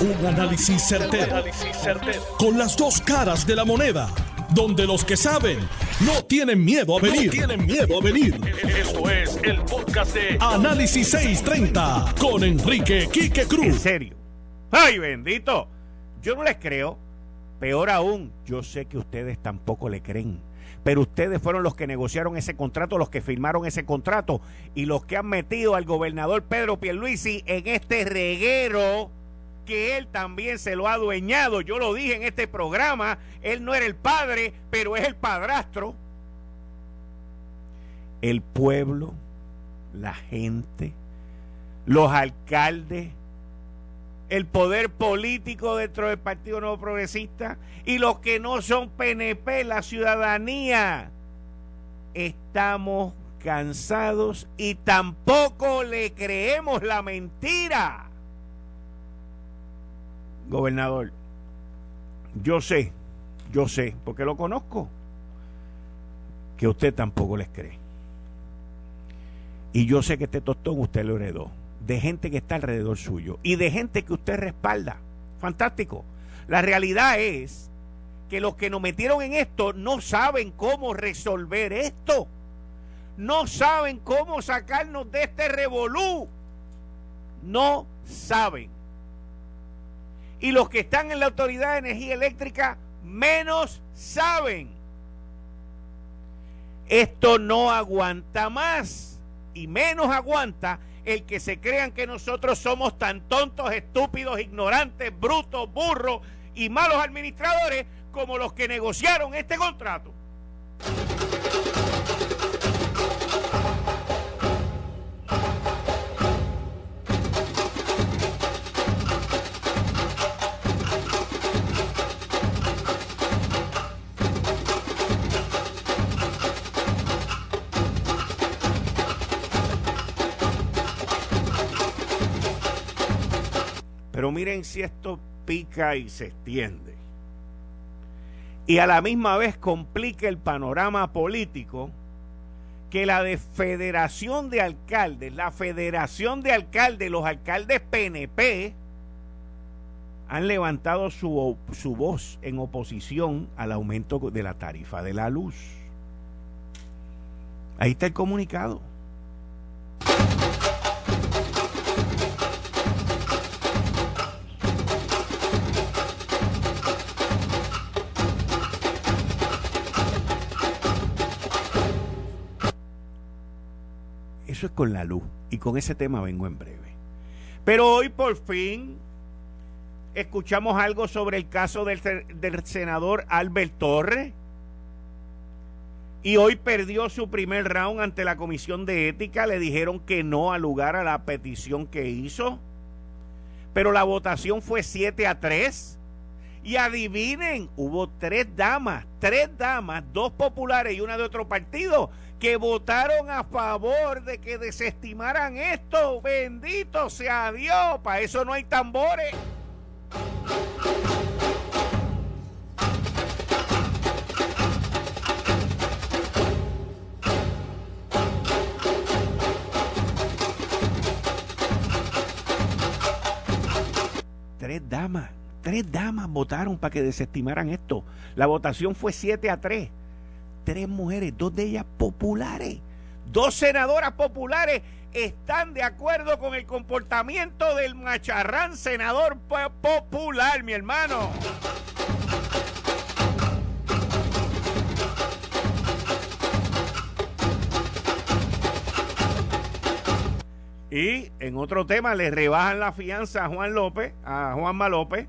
Un análisis certero, Con las dos caras de la moneda. Donde los que saben no tienen miedo a venir. tienen miedo a venir. Esto es el podcast de Análisis 630 con Enrique Quique Cruz. En serio. ¡Ay, bendito! Yo no les creo. Peor aún, yo sé que ustedes tampoco le creen pero ustedes fueron los que negociaron ese contrato, los que firmaron ese contrato y los que han metido al gobernador Pedro Pierluisi en este reguero que él también se lo ha adueñado. Yo lo dije en este programa, él no era el padre, pero es el padrastro. El pueblo, la gente, los alcaldes, el poder político dentro del Partido Nuevo Progresista y los que no son PNP, la ciudadanía. Estamos cansados y tampoco le creemos la mentira. Gobernador, yo sé, yo sé, porque lo conozco, que usted tampoco les cree. Y yo sé que este tostón usted lo heredó de gente que está alrededor suyo y de gente que usted respalda. Fantástico. La realidad es que los que nos metieron en esto no saben cómo resolver esto. No saben cómo sacarnos de este revolú. No saben. Y los que están en la Autoridad de Energía Eléctrica menos saben. Esto no aguanta más y menos aguanta el que se crean que nosotros somos tan tontos, estúpidos, ignorantes, brutos, burros y malos administradores como los que negociaron este contrato. Miren si esto pica y se extiende. Y a la misma vez complica el panorama político que la de Federación de Alcaldes, la Federación de Alcaldes, los alcaldes PNP, han levantado su, su voz en oposición al aumento de la tarifa de la luz. Ahí está el comunicado. Eso es con la luz. Y con ese tema vengo en breve. Pero hoy por fin escuchamos algo sobre el caso del, senador Albert Torres. Y hoy perdió su primer round ante la Comisión de Ética. Le dijeron que no al lugar a la petición que hizo. Pero la votación fue 7 a 3. Y adivinen, hubo tres damas, tres damas, dos populares y una de otro partido, que votaron a favor de que desestimaran esto. Bendito sea Dios, para eso no hay tambores. Tres damas, tres damas votaron para que desestimaran esto. La votación fue 7 a 3 tres mujeres, dos de ellas populares. Dos senadoras populares están de acuerdo con el comportamiento del macharrán senador popular, mi hermano. Y en otro tema le rebajan la fianza a Juan López, a Juanma López,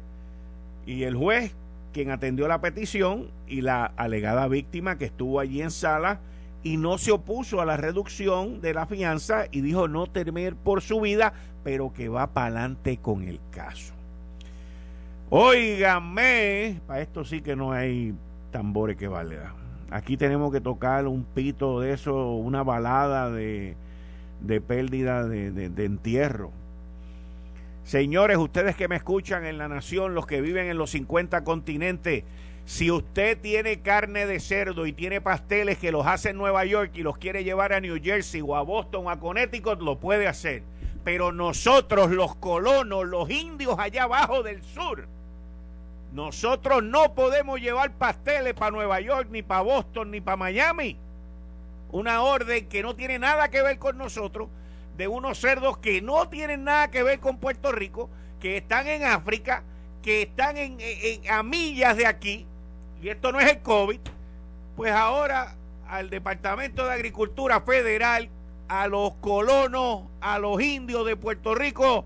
y el juez quien atendió la petición y la alegada víctima que estuvo allí en sala y no se opuso a la reducción de la fianza y dijo no temer por su vida, pero que va para adelante con el caso. Óigame, para esto sí que no hay tambores que valga. Aquí tenemos que tocar un pito de eso, una balada de, de pérdida de, de entierro Señores, ustedes que me escuchan en la nación, los que viven en los 50 continentes, si usted tiene carne de cerdo y tiene pasteles que los hace en Nueva York y los quiere llevar a New Jersey o a Boston o a Connecticut, lo puede hacer. Pero nosotros, los colonos, los indios allá abajo del sur, nosotros no podemos llevar pasteles para Nueva York, ni para Boston, ni para Miami. Una orden que no tiene nada que ver con nosotros, de unos cerdos que no tienen nada que ver con Puerto Rico, que están en África, que están en, a millas de aquí, y esto no es el COVID, pues ahora al Departamento de Agricultura Federal, a los colonos, a los indios de Puerto Rico,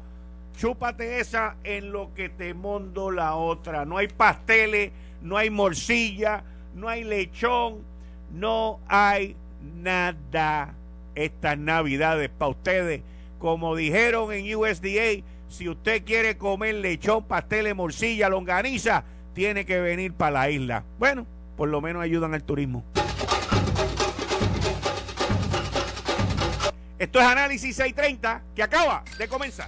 chúpate esa en lo que te mondo la otra. No hay pasteles, no hay morcilla, no hay lechón, no hay nada estas navidades para ustedes. Como dijeron en USDA, si usted quiere comer lechón, pasteles, morcilla, longaniza, tiene que venir para la isla. Bueno, por lo menos ayudan al turismo. Esto es Análisis 630 que acaba de comenzar.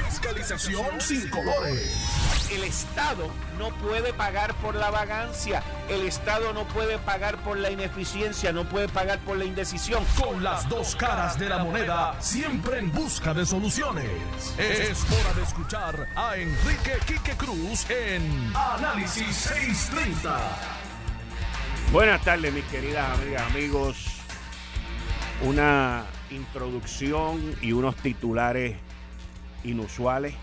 Fiscalización sin colores el Estado no puede pagar por la vagancia, el Estado no puede pagar por la ineficiencia, no puede pagar por la indecisión. Con las dos caras de la moneda, siempre en busca de soluciones. Es hora de escuchar a Enrique Quique Cruz en Análisis 630. Buenas tardes, mis queridas amigas, amigos. Una introducción y unos titulares inusuales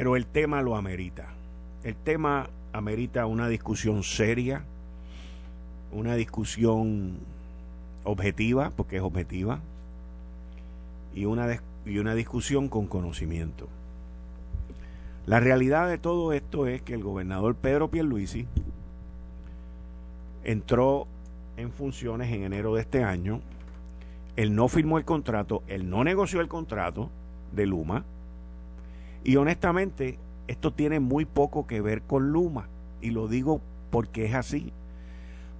pero el tema lo amerita. El tema amerita una discusión seria, una discusión objetiva, porque es objetiva, y una, y una discusión con conocimiento. La realidad de todo esto es que el gobernador Pedro Pierluisi entró en funciones en enero de este año, él no firmó el contrato, él no negoció el contrato de Luma, y honestamente, esto tiene muy poco que ver con Luma. Y lo digo porque es así.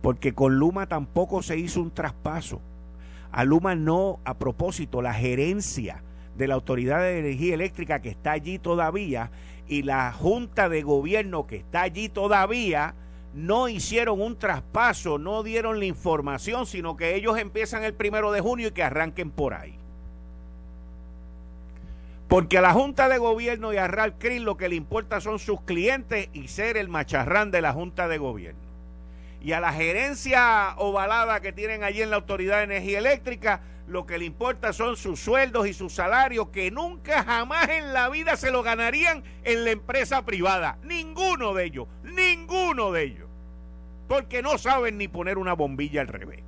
Porque con Luma tampoco se hizo un traspaso. A Luma no, a propósito, la gerencia de la Autoridad de Energía Eléctrica que está allí todavía y la Junta de Gobierno que está allí todavía no hicieron un traspaso, no dieron la información, sino que ellos empiezan el primero de junio y que arranquen por ahí. Porque a la Junta de Gobierno y a Ralph Crin lo que le importa son sus clientes y ser el macharrán de la Junta de Gobierno. Y a la gerencia ovalada que tienen allí en la Autoridad de Energía Eléctrica, lo que le importa son sus sueldos y sus salarios que nunca jamás en la vida se lo ganarían en la empresa privada. Ninguno de ellos, ninguno de ellos. Porque no saben ni poner una bombilla al revés.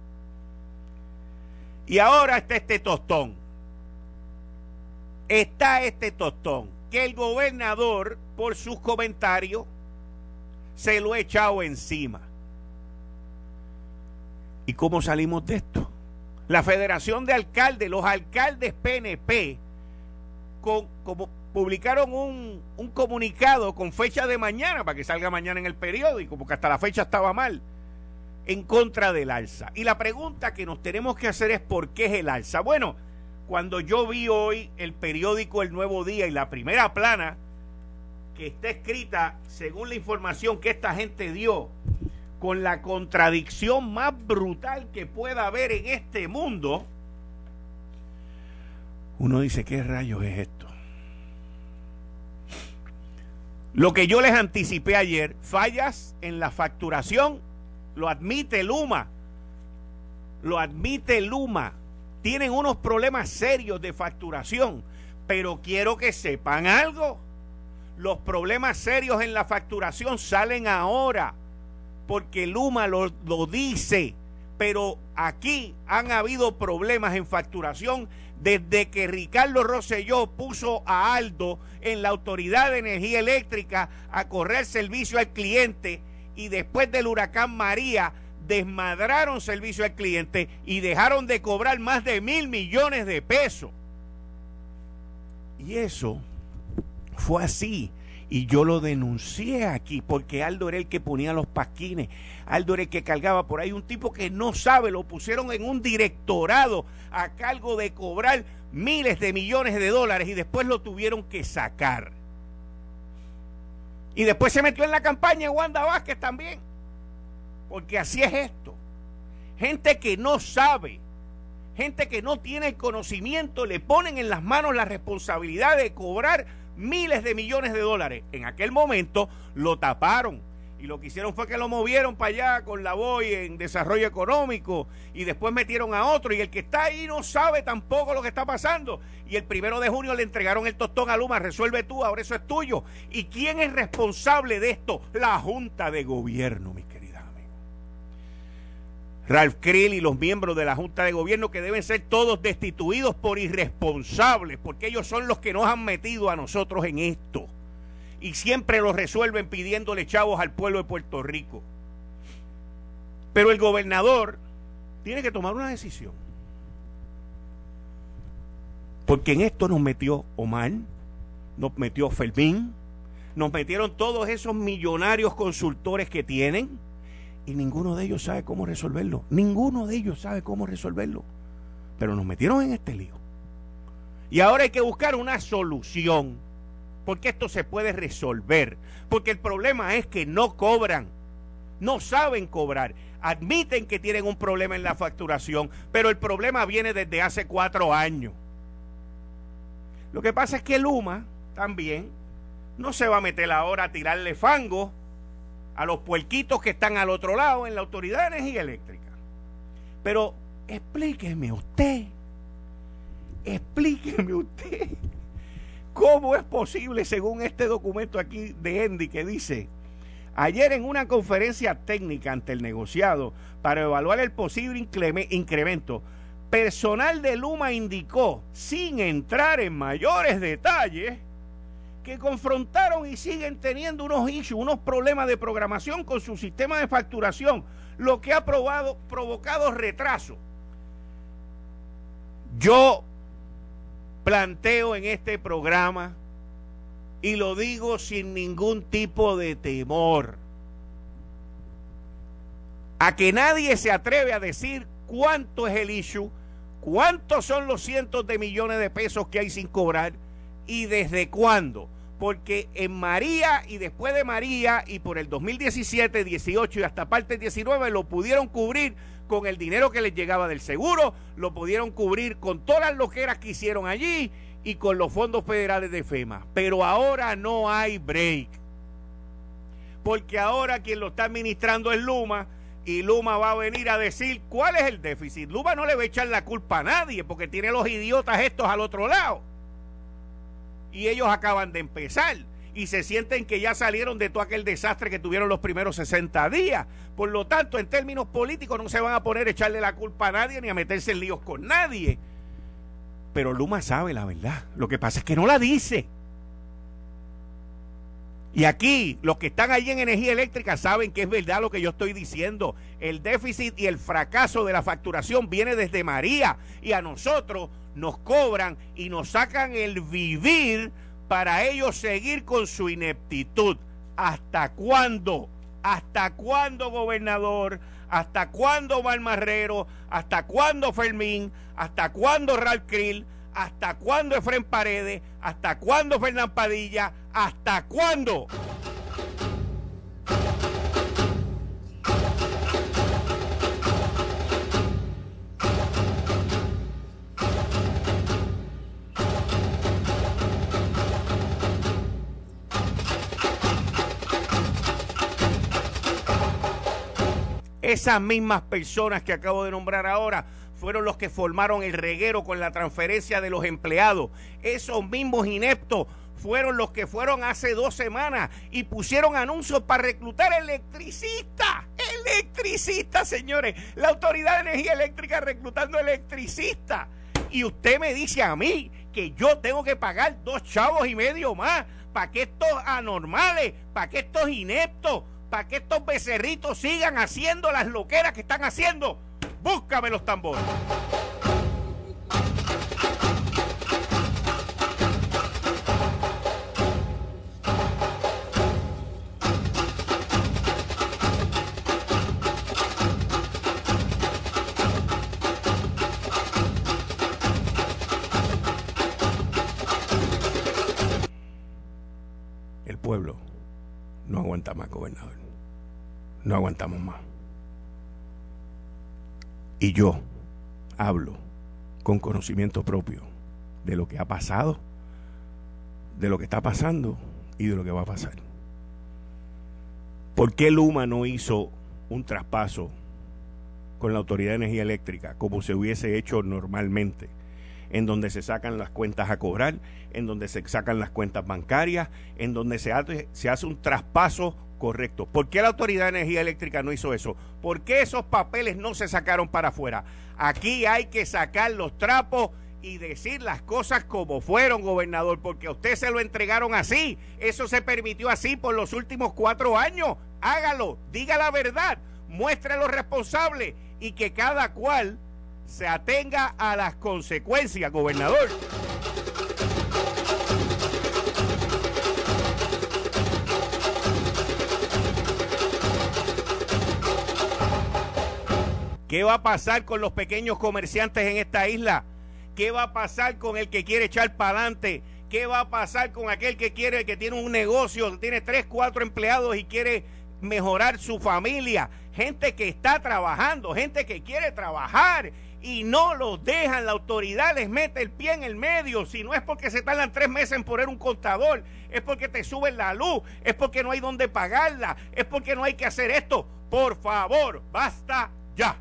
Y ahora está este tostón está este tostón, que el gobernador, por sus comentarios, se lo ha echado encima. ¿Y cómo salimos de esto? La Federación de Alcaldes, los alcaldes PNP, como publicaron un, un, comunicado con fecha de mañana, para que salga mañana en el periódico, porque hasta la fecha estaba mal, en contra del alza. Y la pregunta que nos tenemos que hacer es ¿por qué es el alza? Bueno, cuando yo vi hoy el periódico El Nuevo Día y la primera plana, que está escrita según la información que esta gente dio, con la contradicción más brutal que pueda haber en este mundo, uno dice, ¿qué rayos es esto? Lo que yo les anticipé ayer, fallas en la facturación, lo admite Luma, lo admite Luma tienen unos problemas serios de facturación. Pero quiero que sepan algo. Los problemas serios en la facturación salen ahora porque Luma lo, dice. Pero aquí han habido problemas en facturación desde que Ricardo Rosselló puso a Aldo en la Autoridad de Energía Eléctrica a correr servicio al cliente y después del huracán María desmadraron servicio al cliente y dejaron de cobrar más de mil millones de pesos. Y eso Fue así. Y yo lo denuncié aquí porque Aldo era el que ponía los pasquines. Aldo era el que cargaba por ahí un tipo que no sabe. Lo pusieron en un directorado a cargo de cobrar miles de millones de dólares y después lo tuvieron que sacar. Y después se metió en la campaña Wanda Vázquez también. Porque así es esto. Gente que no sabe, gente que no tiene el conocimiento, le ponen en las manos la responsabilidad de cobrar miles de millones de dólares. En aquel momento lo taparon y lo que hicieron fue que lo movieron para allá con la BOI en desarrollo económico y después metieron a otro y el que está ahí no sabe tampoco lo que está pasando. Y el primero de junio le entregaron el tostón a Luma, resuelve tú, ahora eso es tuyo. ¿Y quién es responsable de esto? La Junta de Gobierno, amigos. Ralph Krill y los miembros de la Junta de Gobierno que deben ser todos destituidos por irresponsables, porque ellos son los que nos han metido a nosotros en esto y siempre lo resuelven pidiéndole chavos al pueblo de Puerto Rico. Pero el gobernador tiene que tomar una decisión. Porque en esto nos metió Omar, nos metió Fermín, nos metieron todos esos millonarios consultores que tienen y ninguno de ellos sabe cómo resolverlo. Ninguno de ellos sabe cómo resolverlo. Pero nos metieron en este lío. Y ahora hay que buscar una solución porque esto se puede resolver. Porque el problema es que no cobran, no saben cobrar, admiten que tienen un problema en la facturación, pero el problema viene desde hace cuatro años. Lo que pasa es que Luma también no se va a meter ahora a tirarle fango a los puerquitos que están al otro lado en la Autoridad de Energía Eléctrica. Pero explíqueme usted, explíqueme usted ¿Cómo es posible, según este documento aquí de Endy, que dice, ayer en una conferencia técnica ante el negociado para evaluar el posible incremento, personal de Luma indicó, sin entrar en mayores detalles, que confrontaron y siguen teniendo unos issues, unos problemas de programación con su sistema de facturación, lo que ha provocado retraso. Yo planteo en este programa y lo digo sin ningún tipo de temor a que nadie se atreve a decir cuánto es el issue, cuántos son los cientos de millones de pesos que hay sin cobrar y desde cuándo. Porque en María y después de María y por el 2017, 18 y hasta parte 19 lo pudieron cubrir con el dinero que les llegaba del seguro, lo pudieron cubrir con todas las loqueras que hicieron allí y con los fondos federales de FEMA. Pero ahora no hay break. Porque ahora quien lo está administrando es Luma y Luma va a venir a decir cuál es el déficit. Luma no le va a echar la culpa a nadie porque tiene los idiotas estos al otro lado. Y ellos acaban de empezar y se sienten que ya salieron de todo aquel desastre que tuvieron los primeros 60 días. Por lo tanto, en términos políticos no se van a poner a echarle la culpa a nadie ni a meterse en líos con nadie. Pero Luma sabe la verdad. Lo que pasa es que no la dice. Y aquí, los que están allí en energía eléctrica saben que es verdad lo que yo estoy diciendo. El déficit y el fracaso de la facturación viene desde María. Y a nosotros nos cobran y nos sacan el vivir para ellos seguir con su ineptitud. ¿Hasta cuándo? ¿Hasta cuándo, gobernador? ¿Hasta cuándo Marrero? ¿Hasta cuándo Fermín? ¿Hasta cuándo Ralph Krill? ¿Hasta cuándo Efren Paredes? ¿Hasta cuándo Fernán Padilla? ¿Hasta cuándo? Esas mismas personas que acabo de nombrar ahora fueron los que formaron el reguero con la transferencia de los empleados. Esos mismos ineptos fueron los que fueron hace dos semanas y pusieron anuncios para reclutar electricistas. Electricistas, señores. La Autoridad de Energía Eléctrica reclutando electricistas. Y usted me dice a mí que yo tengo que pagar dos chavos y medio más para que estos anormales, para que estos ineptos, para que estos becerritos sigan haciendo las loqueras que están haciendo. Búscame los tambores. No aguanta más, gobernador. No aguantamos más. Y yo hablo con conocimiento propio de lo que ha pasado, de lo que está pasando y de lo que va a pasar. ¿Por qué Luma no hizo un traspaso con la Autoridad de Energía Eléctrica como se hubiese hecho normalmente? En donde se sacan las cuentas a cobrar, en donde se sacan las cuentas bancarias, en donde se hace, un traspaso correcto. ¿Por qué la Autoridad de Energía Eléctrica no hizo eso? ¿Por qué esos papeles no se sacaron para afuera? Aquí hay que sacar los trapos y decir las cosas como fueron, gobernador, porque a usted se lo entregaron así. Eso se permitió así por los últimos cuatro años. Hágalo, diga la verdad, muestre a los responsables y que cada cual se atenga a las consecuencias, gobernador. ¿Qué va a pasar con los pequeños comerciantes en esta isla? ¿Qué va a pasar con el que quiere echar para adelante? ¿Qué va a pasar con aquel que quiere, que tiene un negocio, tiene tres, cuatro empleados y quiere mejorar su familia? Gente que está trabajando, gente que quiere trabajar y no los dejan, la autoridad les mete el pie en el medio. Si no es porque se tardan tres meses en poner un contador, es porque te suben la luz, es porque no hay donde pagarla, es porque no hay que hacer esto. Por favor, basta ya.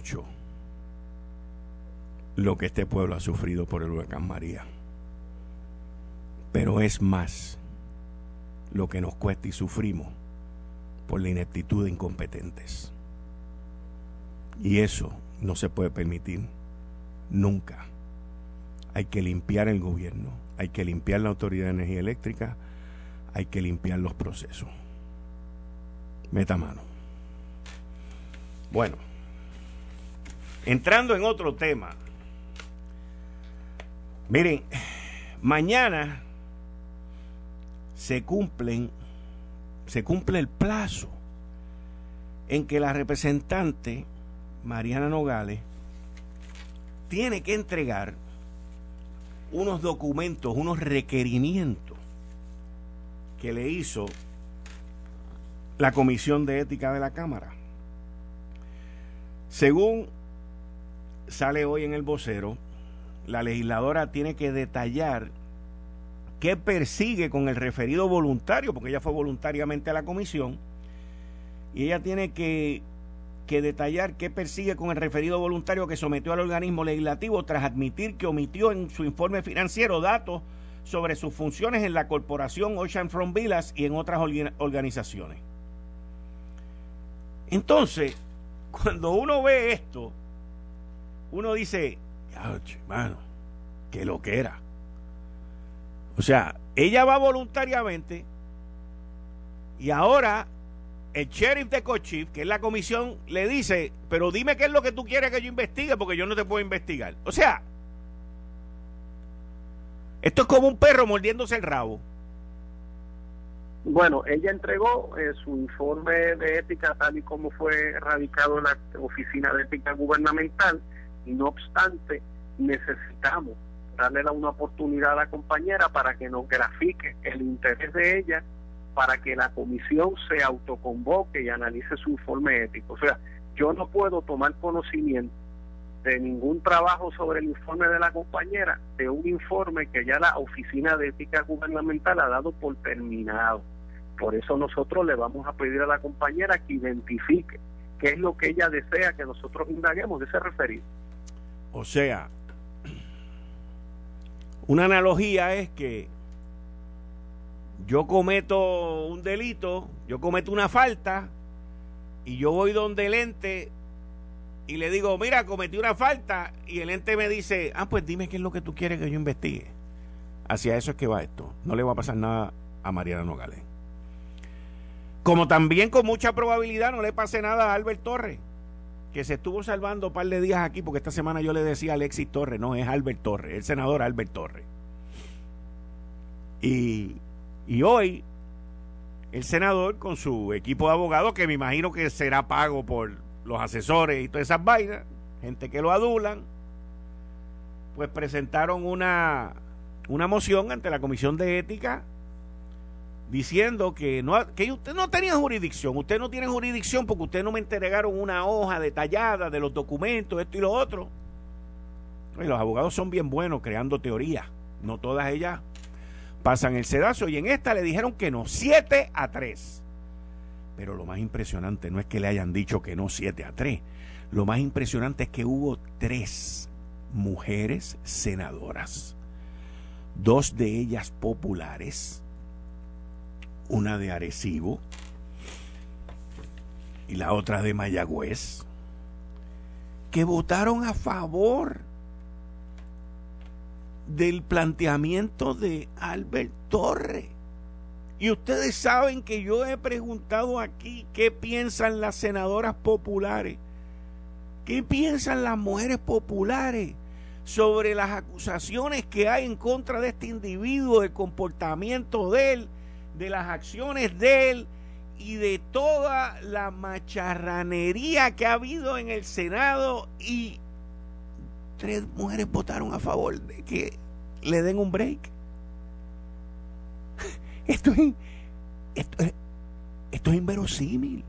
Mucho lo que este pueblo ha sufrido por el huracán María. Pero es más lo que nos cuesta y sufrimos por la ineptitud de incompetentes. Y eso no se puede permitir nunca. Hay que limpiar el gobierno, hay que limpiar la Autoridad de Energía Eléctrica, hay que limpiar los procesos. Meta mano. Bueno. Entrando en otro tema. Miren, mañana se cumplen, se cumple el plazo en que la representante Mariana Nogales tiene que entregar unos documentos, unos requerimientos que le hizo la Comisión de Ética de la Cámara. Según sale hoy en el vocero, la legisladora tiene que detallar qué persigue con el referido voluntario, porque ella fue voluntariamente a la comisión, y ella tiene que, que detallar qué persigue con el referido voluntario que sometió al organismo legislativo tras admitir que omitió en su informe financiero datos sobre sus funciones en la corporación Ocean Front Villas y en otras organizaciones. Entonces, cuando uno ve esto, uno dice, hermano, que lo que era. O sea, ella va voluntariamente y ahora el sheriff de Cochif, que es la comisión, le dice, pero dime qué es lo que tú quieres que yo investigue porque yo no te puedo investigar. O sea, esto es como un perro mordiéndose el rabo. Bueno, ella entregó eh, su informe de ética tal y como fue radicado en la Oficina de Ética Gubernamental no obstante, necesitamos darle una oportunidad a la compañera para que nos grafique el interés de ella para que la comisión se autoconvoque y analice su informe ético. O sea, yo no puedo tomar conocimiento de ningún trabajo sobre el informe de la compañera, de un informe que ya la Oficina de Ética Gubernamental ha dado por terminado. Por eso nosotros le vamos a pedir a la compañera que identifique qué es lo que ella desea que nosotros indaguemos de ese referido. O sea, una analogía es que yo cometo un delito, yo cometo una falta y yo voy donde el ente y le digo, mira, cometí una falta y el ente me dice, ah, pues dime qué es lo que tú quieres que yo investigue. Hacia eso es que va esto. No le va a pasar nada a Mariana Nogales. Como también con mucha probabilidad no le pase nada a Albert Torres que se estuvo salvando un par de días aquí, porque esta semana yo le decía a Alexis Torres, no, es Albert Torres, el senador Albert Torres. Y, y hoy el senador con su equipo de abogados, que me imagino que será pago por los asesores y todas esas vainas, gente que lo adulan, pues presentaron una, una moción ante la Comisión de Ética diciendo que, no, que usted no tenía jurisdicción, usted no tiene jurisdicción porque usted no me entregaron una hoja detallada de los documentos, esto y lo otro. Y los abogados son bien buenos creando teorías, no todas ellas pasan el sedazo y en esta le dijeron que no, 7 a 3. Pero lo más impresionante no es que le hayan dicho que no 7 a 3, lo más impresionante es que hubo tres mujeres senadoras, dos de ellas populares, una de Arecibo y la otra de Mayagüez, que votaron a favor del planteamiento de Albert Torre. Y ustedes saben que yo he preguntado aquí qué piensan las senadoras populares, qué piensan las mujeres populares sobre las acusaciones que hay en contra de este individuo, del comportamiento de él de las acciones de él y de toda la macharranería que ha habido en el Senado y tres mujeres votaron a favor de que le den un break. Esto es, inverosímil.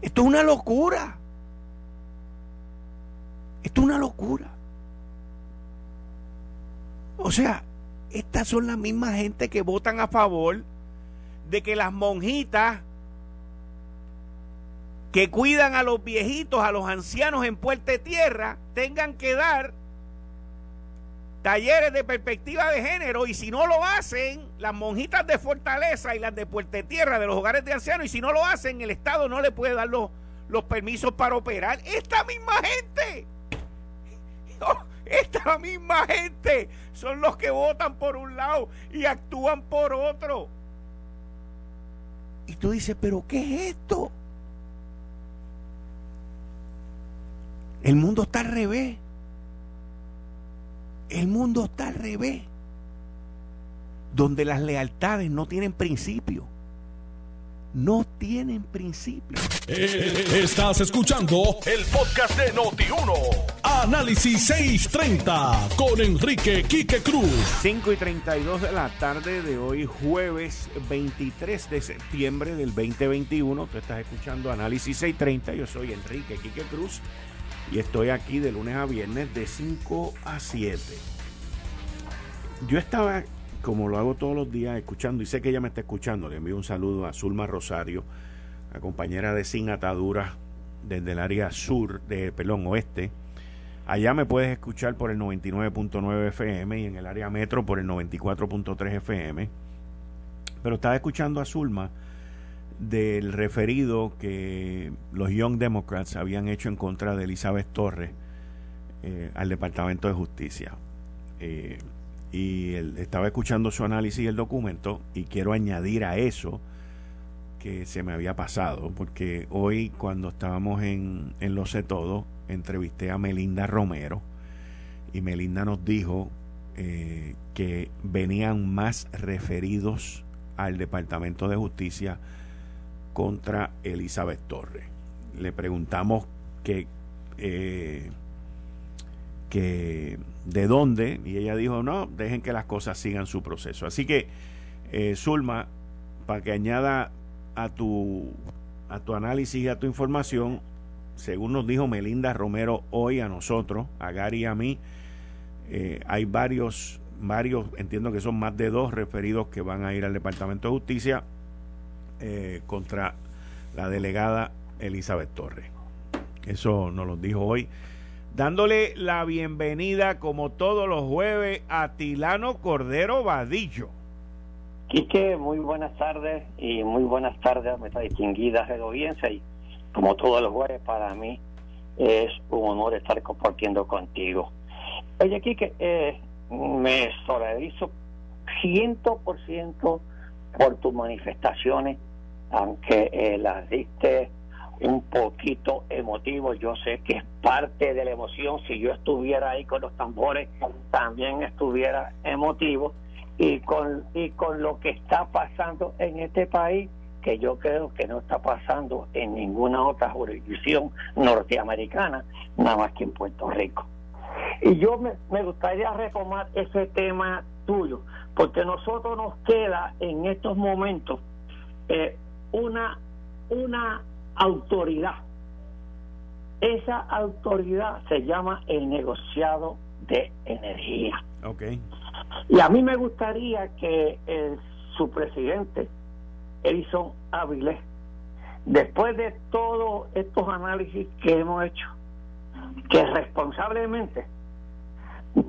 Esto es una locura. Esto es una locura. O sea, estas son las mismas gente que votan a favor de que las monjitas que cuidan a los viejitos, a los ancianos en Puerta Tierra, tengan que dar talleres de perspectiva de género y si no lo hacen, las monjitas de Fortaleza y las de Puerta Tierra, de los hogares de ancianos, y si no lo hacen, el Estado no le puede dar los, los permisos para operar. Esta misma gente. Esta misma gente son los que votan por un lado y actúan por otro. Y tú dices, pero ¿qué es esto? El mundo está al revés. El mundo está al revés. Donde las lealtades no tienen principio no tienen principio. Eh, estás escuchando el podcast de Noti1. Análisis 630 con Enrique Quique Cruz. 5 y 32 de la tarde de hoy, jueves 23 de septiembre del 2021. Tú estás escuchando Análisis 630. Yo soy Enrique Quique Cruz y estoy aquí de lunes a viernes de 5 a 7. Yo estaba como lo hago todos los días, escuchando, y sé que ella me está escuchando, le envío un saludo a Zulma Rosario, la compañera de Sin Ataduras desde el área sur, de pelón oeste. Allá me puedes escuchar por el 99.9 FM y en el área metro por el 94.3 FM. Pero estaba escuchando a Zulma del referido que los Young Democrats habían hecho en contra de Elizabeth Torres eh, al Departamento de Justicia. Eh, y estaba escuchando su análisis del documento y quiero añadir a eso que se me había pasado, porque hoy cuando estábamos en, en Lo sé todo, entrevisté a Melinda Romero y Melinda nos dijo eh, que venían más referidos al Departamento de Justicia contra Elizabeth Torres. Le preguntamos que eh, que de dónde, y ella dijo, no, dejen que las cosas sigan su proceso. Así que, eh, Zulma, para que añada a tu, a tu análisis y a tu información, según nos dijo Melinda Romero hoy a nosotros, a Gary y a mí, eh, hay varios, varios, entiendo que son más de dos referidos que van a ir al Departamento de Justicia eh, contra la delegada Elizabeth Torres. Eso nos lo dijo hoy dándole la bienvenida como todos los jueves a Tilano Cordero Vadillo. Quique, muy buenas tardes y muy buenas tardes a nuestra distinguida audiencia y como todos los jueves para mí es un honor estar compartiendo contigo. Oye, Quique, eh, me solidarizo ciento por ciento por tus manifestaciones, aunque eh, las diste un poquito emotivo. Yo sé que es parte de la emoción. Si yo estuviera ahí con los tambores, también estuviera emotivo. Y con, y con lo que está pasando en este país, que yo creo que no está pasando en ninguna otra jurisdicción norteamericana, nada más que en Puerto Rico. Y yo me, gustaría retomar ese tema tuyo, porque nosotros nos queda en estos momentos eh, una, una autoridad. Esa autoridad se llama el negociado de energía. Okay. Y a mí me gustaría que el, su presidente, Edison Áviles, después de todos estos análisis que hemos hecho, que responsablemente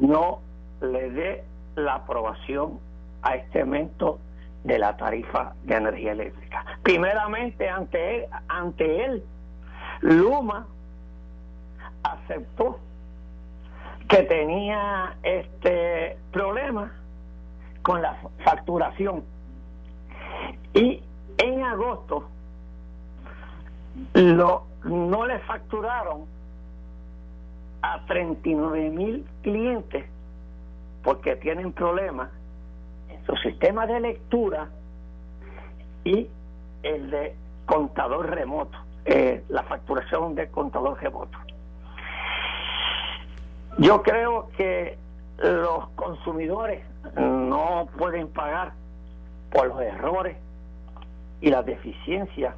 no le dé la aprobación a este evento de la tarifa de energía eléctrica. Primeramente, ante él, ante él Luma aceptó que tenía este problema con la facturación y en agosto lo, no le facturaron a 39 mil clientes porque tienen problemas en su sistema de lectura y el de contador remoto, eh, la facturación de contador remoto. Yo creo que los consumidores no pueden pagar por los errores y las deficiencias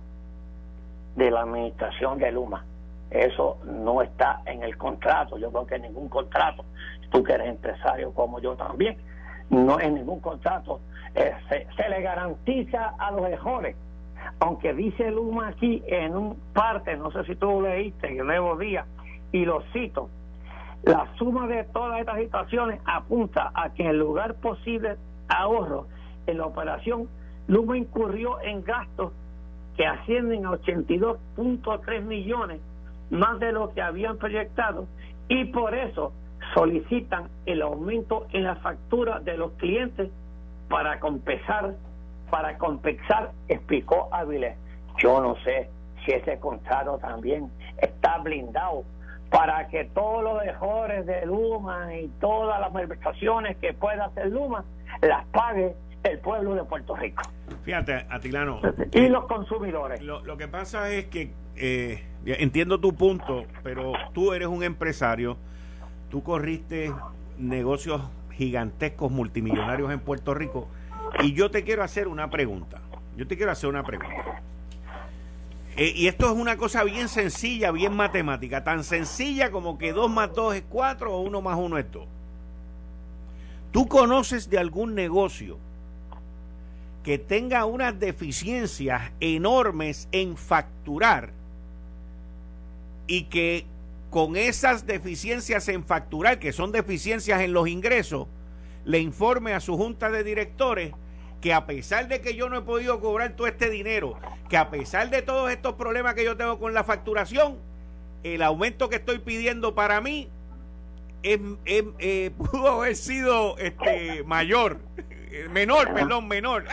de la administración de Luma. Eso no está en el contrato. Yo creo que en ningún contrato, tú que eres empresario como yo también, no en ningún contrato eh, se, le garantiza a los mejores. Aunque dice Luma aquí en un parte, no sé si tú leíste, el nuevo día, y lo cito, la suma de todas estas situaciones apunta a que en lugar posible ahorro en la operación, Luma incurrió en gastos que ascienden a 82.3 millones más de lo que habían proyectado y por eso solicitan el aumento en la factura de los clientes para compensar, para compensar, explicó Avilés. Yo no sé si ese contrato también está blindado para que todos los mejores de Luma y todas las manifestaciones que pueda hacer Luma las pague el pueblo de Puerto Rico. Fíjate, Atilano. Y los consumidores. Lo, lo que pasa es que eh, entiendo tu punto, pero tú eres un empresario, tú corriste negocios gigantescos multimillonarios en Puerto Rico y yo te quiero hacer una pregunta. Yo te quiero hacer una pregunta. Eh, y esto es una cosa bien sencilla, bien matemática, tan sencilla como que 2 más 2 es 4 o 1 más 1 es 2. ¿Tú conoces de algún negocio que tenga unas deficiencias enormes en facturar y que con esas deficiencias en facturar, que son deficiencias en los ingresos, le informe a su junta de directores que a pesar de que yo no he podido cobrar todo este dinero, que a pesar de todos estos problemas que yo tengo con la facturación, el aumento que estoy pidiendo para mí eh, pudo haber sido este mayor, menor, perdón, menor.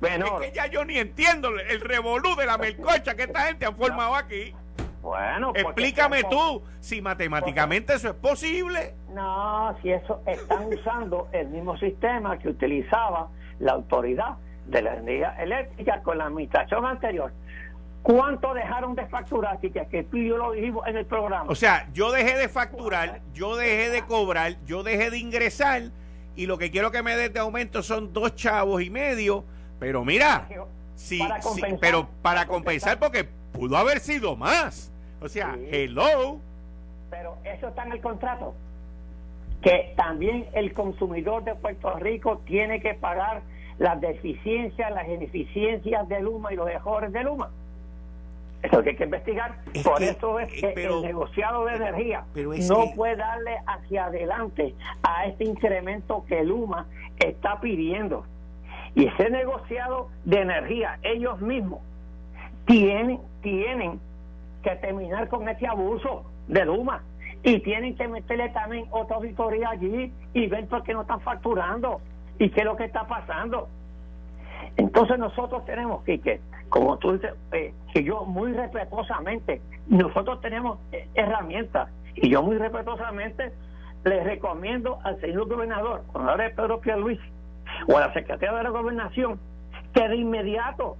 menor. Es que ya yo ni entiendo el revolú de la melcocha que esta gente ha formado aquí. Bueno, explícame tú si matemáticamente eso es posible. No, si eso están usando el mismo sistema que utilizaba la autoridad de la energía eléctrica con la administración anterior. ¿Cuánto dejaron de facturar? Que, que tú y yo lo dijimos en el programa. O sea, yo dejé de facturar, yo dejé de cobrar, yo dejé de ingresar y lo que quiero que me des de aumento son dos chavos y medio. Pero mira, sí, sí pero para compensar porque pudo haber sido más. O sea, hello. Pero eso está en el contrato. Que también el consumidor de Puerto Rico tiene que pagar las deficiencias, las ineficiencias de Luma y los errores de Luma. Eso que hay que investigar. Por eso es que el negociado de energía no puede darle hacia adelante a este incremento que Luma está pidiendo. Y ese negociado de energía, ellos mismos tienen, tienen que terminar con ese abuso de Luma y tienen que meterle también otra auditoría allí y ver por qué no están facturando y qué es lo que está pasando. Entonces nosotros tenemos que, como tú dices, eh, y yo muy respetuosamente, nosotros tenemos eh, herramientas, y yo muy respetuosamente les recomiendo al señor gobernador, de Pedro Luis o a la Secretaría de la Gobernación, que de inmediato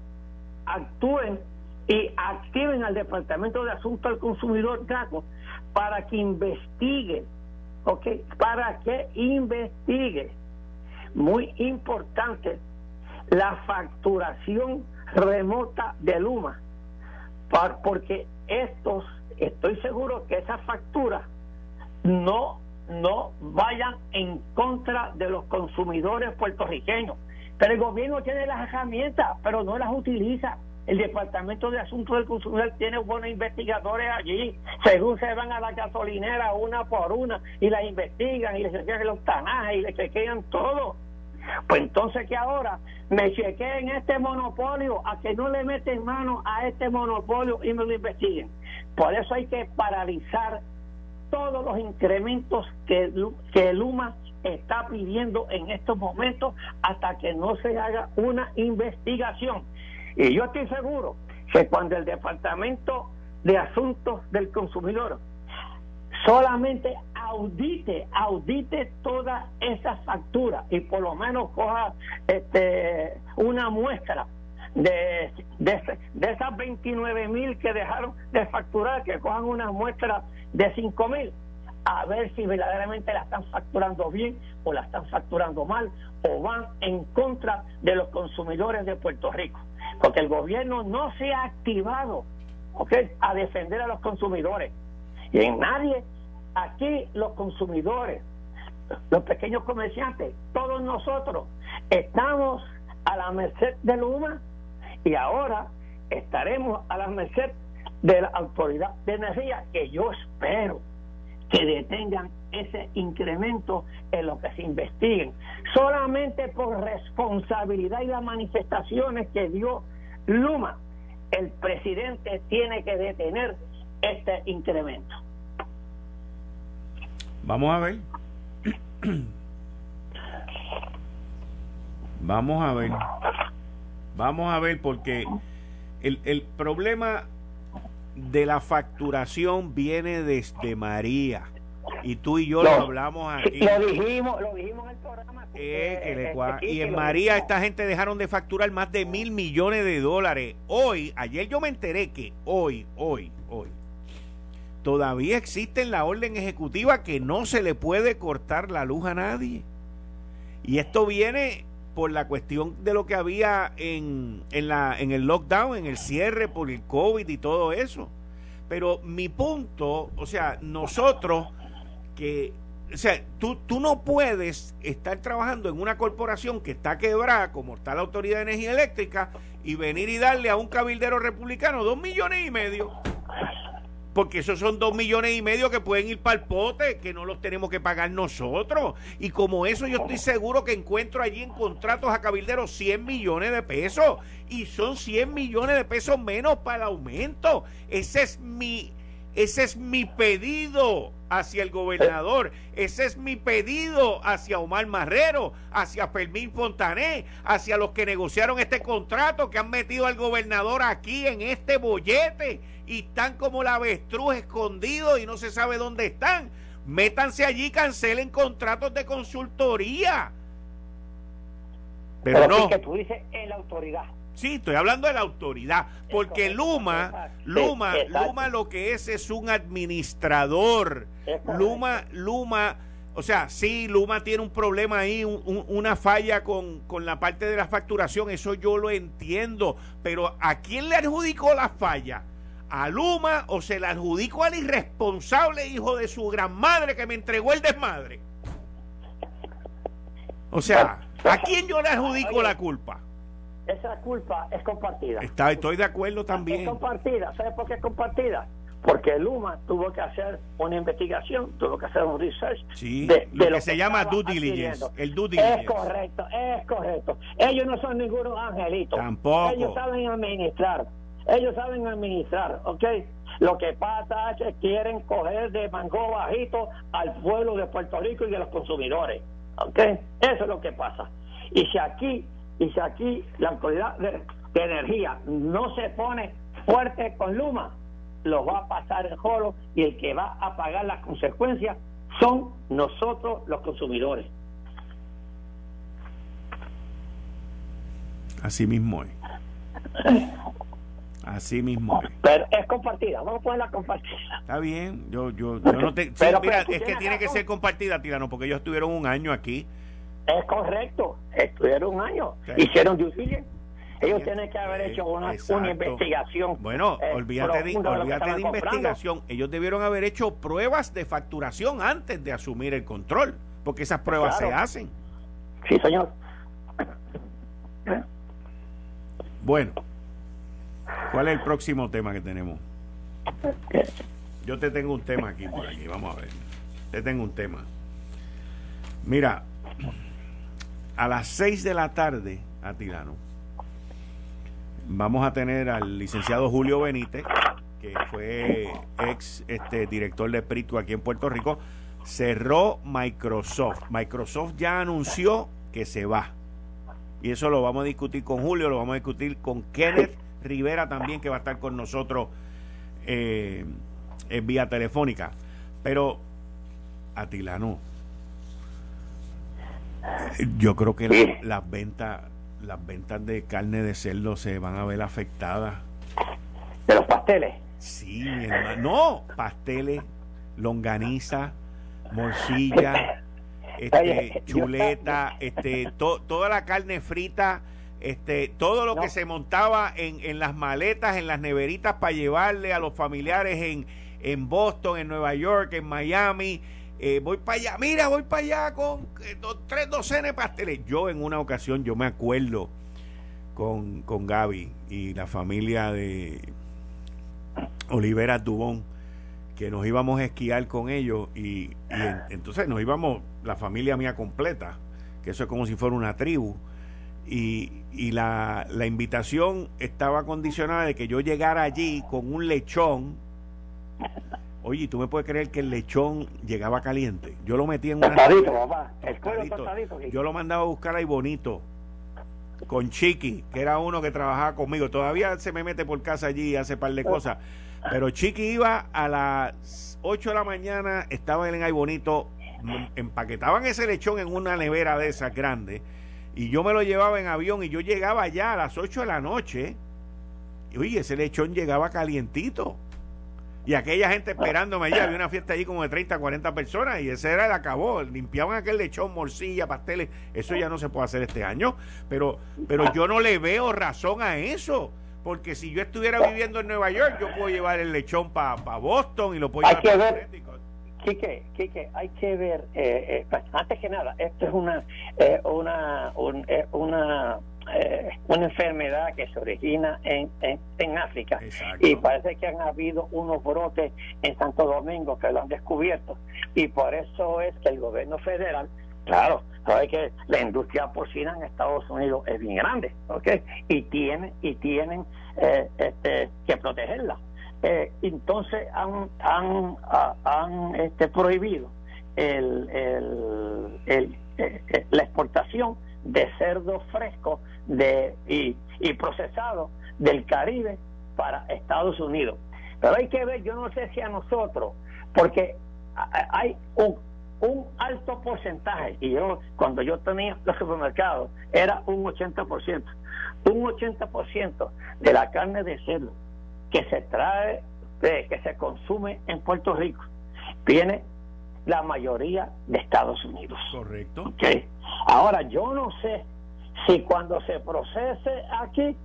actúen y activen al Departamento de Asuntos al Consumidor GACO para que investigue, ¿ok? Para que investigue. Muy importante, la facturación remota de Luma, porque estos, estoy seguro que esas facturas no, no vayan en contra de los consumidores puertorriqueños. Pero el gobierno tiene las herramientas, pero no las utiliza. El Departamento de Asuntos del Consumidor tiene buenos investigadores allí. Según se van a la gasolinera una por una y las investigan y les chequean los tanajes y les chequean todo. Pues entonces que ahora me chequeen este monopolio, a que no le meten mano a este monopolio y me lo investiguen. Por eso hay que paralizar todos los incrementos que, que Luma está pidiendo en estos momentos hasta que no se haga una investigación. Y yo estoy seguro que cuando el Departamento de Asuntos del Consumidor solamente audite, audite todas esas facturas y por lo menos coja este, una muestra de, de, esas 29 mil que dejaron de facturar, que cojan una muestra de 5 mil, a ver si verdaderamente la están facturando bien o la están facturando mal o van en contra de los consumidores de Puerto Rico. Porque el gobierno no se ha activado a defender a los consumidores. Y en nadie Aquí los consumidores, los pequeños comerciantes, todos nosotros estamos a la merced de Luma y ahora estaremos a la merced de la Autoridad de Energía, que yo espero que detengan ese incremento en lo que se investiguen. Solamente por responsabilidad y las manifestaciones que dio Luma, el presidente tiene que detener este incremento. Vamos a ver. Vamos a ver. Vamos a ver porque el, el problema de la facturación viene desde María. Y tú y yo lo, hablamos aquí. Lo dijimos, lo dijimos en el programa. Eh, y en María esta gente dejaron de facturar más de mil millones de dólares. Hoy, ayer yo me enteré que hoy, hoy, hoy, todavía existe en la orden ejecutiva que no se le puede cortar la luz a nadie. Y esto viene por la cuestión de lo que había en, en, la, en el lockdown, en el cierre por el COVID y todo eso. Pero mi punto, o sea, nosotros que, o sea, tú, tú no puedes estar trabajando en una corporación que está quebrada, como está la Autoridad de Energía Eléctrica, y venir y darle a un cabildero republicano dos millones y medio porque esos son dos millones y medio que pueden ir para el pote, que no los tenemos que pagar nosotros. Y como eso yo estoy seguro que encuentro allí en contratos a cabilderos 100 millones de pesos. Y son 100 millones de pesos menos para el aumento. Ese es mi, ese es mi pedido hacia el gobernador. Ese es mi pedido hacia Omar Marrero, hacia Fermín Fontané, hacia los que negociaron este contrato, que han metido al gobernador aquí en este bollete y están como la avestruz escondidos y no se sabe dónde están. Métanse allí, cancelen contratos de consultoría. Pero, no. que tú dices en la autoridad. Sí, estoy hablando de la autoridad, porque Luma, Luma, Luma lo que es es un administrador. Luma, Luma, o sea, sí, Luma tiene un problema ahí, una falla con, con, la parte de la facturación, eso yo lo entiendo, pero ¿a quién le adjudicó la falla? ¿A Luma o se la adjudico al irresponsable hijo de su gran madre que me entregó el desmadre? O sea, ¿a quién yo le adjudico la culpa? Esa culpa es compartida. Está, estoy de acuerdo también. Es compartida. ¿Sabes por qué es compartida? Porque Luma tuvo que hacer una investigación, tuvo que hacer un research. de, lo, que, se llama due diligence. El due diligence. Es correcto, es correcto. Ellos no son ningunos angelitos. Tampoco. Ellos saben administrar. Ellos saben administrar, ¿ok? Lo que pasa es que quieren coger de mango bajito al pueblo de Puerto Rico y de los consumidores, ¿ok? Eso es lo que pasa. Y si aquí y si aquí la autoridad de de energía no se pone fuerte con Luma, lo va a pasar el jolo y el que va a pagar las consecuencias son nosotros los consumidores. Así mismo es. Así mismo es. Pero es compartida, vamos a ponerla compartida. Está bien, yo, yo, yo no te... pero, mira, es que tiene que ser compartida, Tirano, porque ellos estuvieron un año aquí. Es correcto, estuvieron un año, hicieron due ellos tienen que haber hecho una, una investigación. Bueno, eh, olvídate, de, olvídate de investigación. Ellos debieron haber hecho pruebas de facturación antes de asumir el control, porque esas pruebas se hacen. Sí, señor. Bueno, ¿cuál es el próximo tema que tenemos? Yo te tengo un tema aquí por aquí, vamos a ver. Te tengo un tema. Mira, a las 6 de la tarde, a Tirano vamos a tener al licenciado Julio Benítez, que fue ex este, director de Espíritu aquí en Puerto Rico. Cerró Microsoft. Microsoft ya anunció que se va. Y eso lo vamos a discutir con Julio, lo vamos a discutir con Kenneth Rivera también, que va a estar con nosotros eh, en vía telefónica. Pero, Atilano, yo creo que las ventas las ventas de carne de cerdo se van a ver afectadas. ¿De los pasteles? Sí, mi hermano. No, pasteles, longaniza, morcilla, este, chuleta, este, toda la carne frita, este, todo lo que se montaba en, en las maletas, en las neveritas para llevarle a los familiares en, en Boston, en Nueva York, en Miami eh, voy para allá, mira, voy para allá con eh, tres docenas de pasteles. Yo en una ocasión, yo me acuerdo con, con Gaby y la familia de Olivera Dubón, que nos íbamos a esquiar con ellos y, entonces nos íbamos, la familia mía completa, que eso es como si fuera una tribu. Y, y la, la invitación estaba condicionada de que yo llegara allí con un lechón Oye, ¿tú me puedes creer que el lechón llegaba caliente? Yo lo metí en una... Tostadito, papá. Yo lo mandaba a buscar ahí bonito. Con Chiqui, que era uno que trabajaba conmigo. Todavía se me mete por casa allí y hace par de cosas. Pero Chiqui iba a las 8 de la mañana, estaba en ahí bonito, empaquetaban ese lechón en una nevera de esas grandes. Y yo me lo llevaba en avión y yo llegaba allá a las 8 de la noche. Y oye, ese lechón llegaba calientito. Y aquella gente esperándome allí, había una fiesta allí como de 30, 40 personas y ese era el acabó. Limpiaban aquel lechón, morcilla, pasteles. Eso ya no se puede hacer este año. Pero, pero yo no le veo razón a eso. Porque si yo estuviera viviendo en Nueva York, yo puedo llevar el lechón para Boston y lo puedo llevar para Quique, Quique, hay que ver, eh, eh pues, antes que nada, esto es una, eh, una, eh, una eh, una enfermedad que se origina en, en, África. Y parece que han habido unos brotes en Santo Domingo que lo han descubierto. Y por eso es que el gobierno federal claro sabe que la industria porcina en Estados Unidos es bien grande ¿ok? y tiene y tienen eh, este, que protegerla. Eh, entonces han han, han este, prohibido el, el, el, la exportación de cerdo fresco de, y, y procesado del Caribe para Estados Unidos. Pero hay que ver, yo no sé si a nosotros, porque hay un, un alto porcentaje, y yo cuando yo tenía los supermercados era un 80%, un 80% de la carne de cerdo que se trae, que se consume en Puerto Rico, viene la mayoría de Estados Unidos. Correcto. Okay. Ahora, yo no sé si cuando se procese aquí,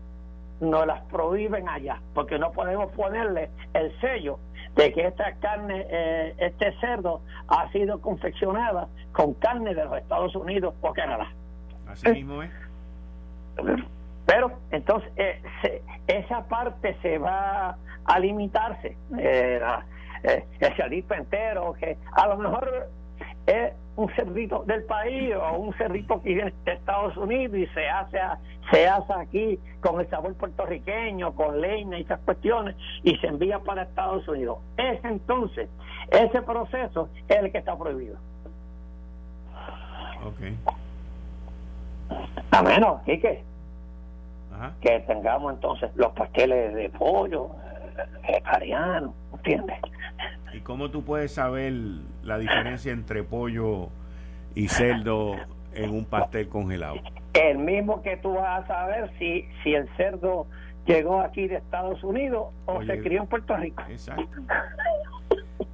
no las prohíben allá, porque no podemos ponerle el sello de que esta carne, eh, este cerdo ha sido confeccionada con carne de los Estados Unidos o Canadá. Así mismo es. Pero entonces eh, esa parte se va a limitarse. Eh, eh, el cerdito entero, que a lo mejor es un cerdito del país o un cerdito que viene de Estados Unidos y se hace se hace aquí con el sabor puertorriqueño, con leña y esas cuestiones y se envía para Estados Unidos. Ese entonces, ese proceso es el que está prohibido. Ok. A menos, ¿y qué? que tengamos entonces los pasteles de pollo, vegetarianos, ¿entiendes? ¿Y cómo tú puedes saber la diferencia entre pollo y cerdo en un pastel congelado? El mismo que tú vas a saber si, si el cerdo llegó aquí de Estados Unidos o se crió en Puerto Rico. Exacto.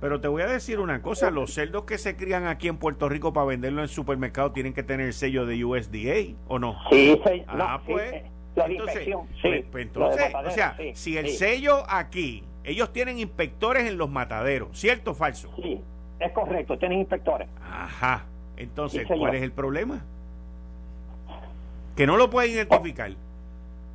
Pero te voy a decir una cosa, los cerdos que se crían aquí en Puerto Rico para venderlo en supermercado tienen que tener el sello de USDA, ¿o no? Sí, sí. Ah, pues, entonces, pues, pues, entonces o sea, si el sello aquí, ellos tienen inspectores en los mataderos, ¿cierto o falso? Sí, es correcto, tienen inspectores. Ajá. Entonces, ¿cuál es el problema? Que no lo pueden identificar.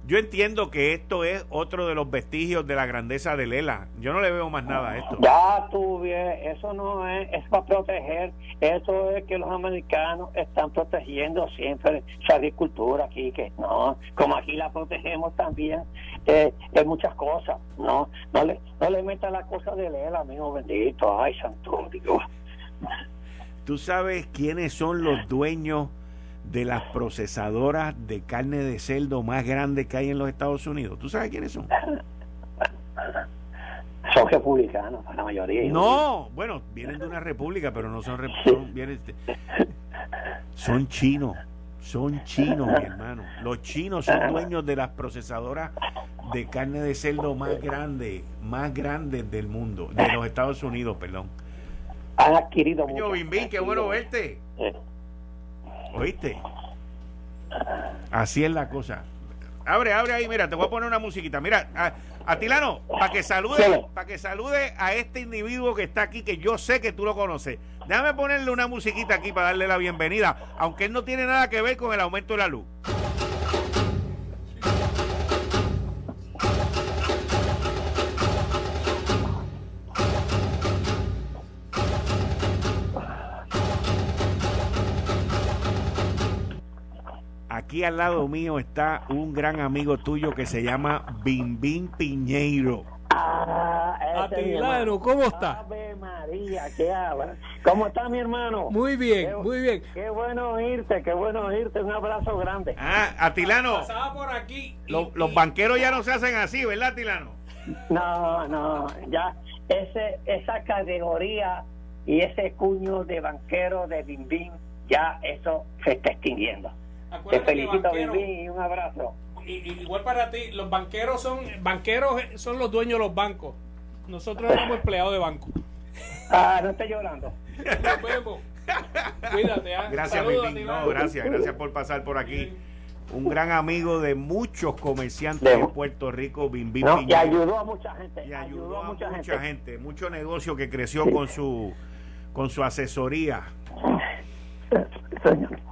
Yo entiendo que esto es otro de los vestigios de la grandeza de Lela. Yo no le veo más nada a esto. Ya tuve, eso no es, es para proteger. Eso es que los americanos están protegiendo siempre su agricultura aquí, que no, como aquí la protegemos también eh, en muchas cosas. No, no le, no le meta la cosa de Lela, amigo bendito. Ay, santo Dios. ¿Tú sabes quiénes son los dueños de las procesadoras de carne de cerdo más grandes que hay en los Estados Unidos. ¿Tú sabes quiénes son? Son republicanos, la mayoría. No, bueno, vienen de una república, pero no son, son chinos. Son chinos, mi hermano. Los chinos son dueños de las procesadoras de carne de cerdo más grandes, más grandes del mundo, de los Estados Unidos, perdón. Han adquirido mucho. qué bueno verte. ¿Oíste? Así es la cosa. Abre, abre ahí, mira, te voy a poner una musiquita. Mira, Atilano, para que salude, para que salude a este individuo que está aquí, que yo sé que tú lo conoces. Déjame ponerle una musiquita aquí para darle la bienvenida, aunque él no tiene nada que ver con el aumento de la luz. Aquí al lado mío está un gran amigo tuyo que se llama Bimbín Piñeiro. Ah, Atilano, ¿cómo está? Ave María, ¿qué habla? ¿Cómo está mi hermano? Muy bien, muy bien. Qué bueno oírte, qué bueno oírte. Un abrazo grande. Ah, Atilano. Pasaba por aquí. los banqueros ya no se hacen así, ¿verdad, Atilano? No, no, ya ese, esa categoría y ese cuño de banquero de Bimbín, ya eso se está extinguiendo. Te felicito, y un abrazo. igual para ti, los banqueros son banqueros son los dueños de los bancos. Nosotros somos empleados de banco. Ah, no estoy llorando. Nos vemos. Cuídate. ¿ah? Gracias, no, gracias, gracias por pasar por aquí. Un gran amigo de muchos comerciantes de, Puerto Rico, Bim Y ayudó a mucha gente. Y ayudó, a mucha, gente. gente. Mucho negocio que creció con su con su asesoría. Señor.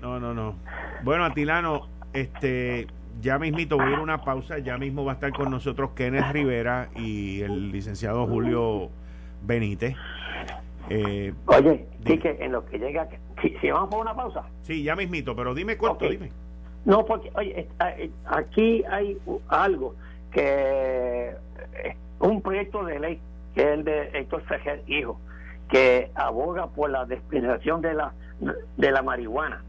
No, no, no. Bueno, Atilano, este, ya mismito voy a ir a una pausa, ya mismo va a estar con nosotros Kenneth Rivera y el licenciado Julio Benítez. Eh, Oye, que en lo que llega, si, vamos por una pausa. Sí, ya mismito, pero dime cuánto, dime. No, porque, oye, eh, aquí hay algo que un proyecto de ley que es el de Héctor Fejer Hijo, que aboga por la despenalización de la de la marihuana.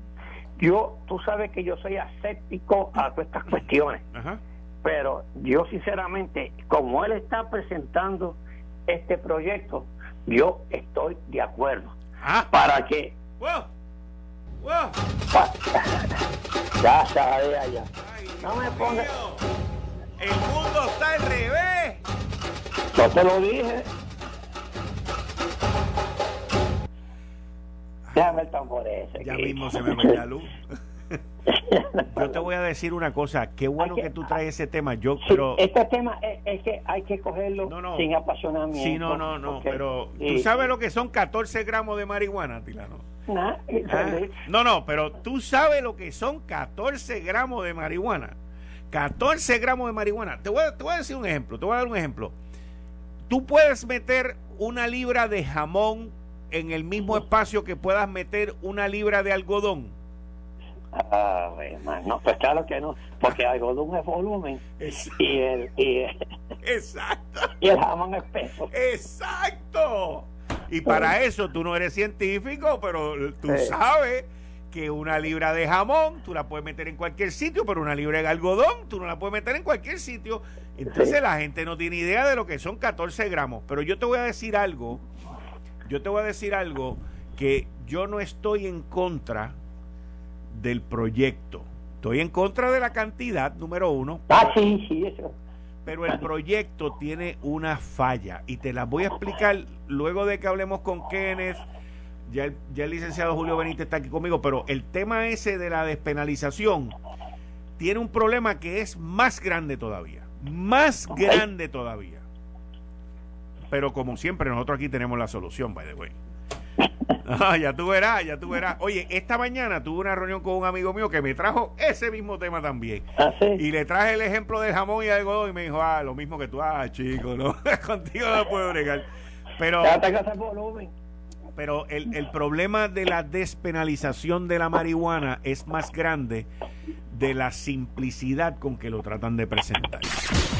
Yo, tú sabes que yo soy aséptico a todas estas cuestiones, pero yo sinceramente, como él está presentando este proyecto, yo estoy de acuerdo. Ah. Para que... Wow. Wow. ya, ya, ya. no me pongas... El mundo está al revés. Yo te lo dije. Déjame el tambor ese. Ya mismo se me ve la luz. Yo te voy a decir una cosa, qué bueno que, tú traes ese tema. Yo, pero este tema es, que hay que cogerlo sin apasionamiento. Sí, no, no, no, pero tú sabes lo que son 14 gramos de marihuana, Tilano. ¿Ah? No, no, pero tú sabes lo que son 14 gramos de marihuana. 14 gramos de marihuana. Te voy, te voy a decir un ejemplo, te voy a dar un ejemplo. Tú puedes meter una libra de jamón en el mismo espacio que puedas meter una libra de algodón? Ah, no, pues claro que no, porque algodón es volumen y el, y Exacto. Y el jamón es peso. Exacto. Y para eso tú no eres científico, pero tú sabes que una libra de jamón tú la puedes meter en cualquier sitio, pero una libra de algodón tú no la puedes meter en cualquier sitio. Entonces la gente no tiene idea de lo que son 14 gramos. Pero yo te voy a decir algo, yo te voy a decir algo que yo no estoy en contra del proyecto. Estoy en contra de la cantidad, número uno. Ah, sí, sí, eso. Pero el proyecto tiene una falla y te la voy a explicar luego de que hablemos con Kenneth. Ya el, ya el licenciado Julio Benítez está aquí conmigo, pero el tema ese de la despenalización tiene un problema que es más grande todavía. Más grande todavía. Pero como siempre, nosotros aquí tenemos la solución, by the way. Ah, ya tú verás, ya tú verás. Oye, esta mañana tuve una reunión con un amigo mío que me trajo ese mismo tema también. Ah, sí. Y le traje el ejemplo del jamón y algodón y me dijo, ah, lo mismo que tú, ah, chico, no, contigo no puedo bregar. Pero, pero el, el problema de la despenalización de la marihuana es más grande de la simplicidad con que lo tratan de presentar.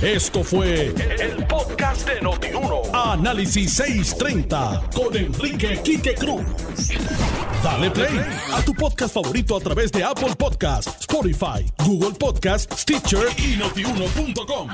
Esto fue el podcast de Notiuno. Análisis 630 con Enrique Quique Cruz. Dale play a tu podcast favorito a través de Apple Podcasts, Spotify, Google Podcasts, Stitcher y notiuno.com.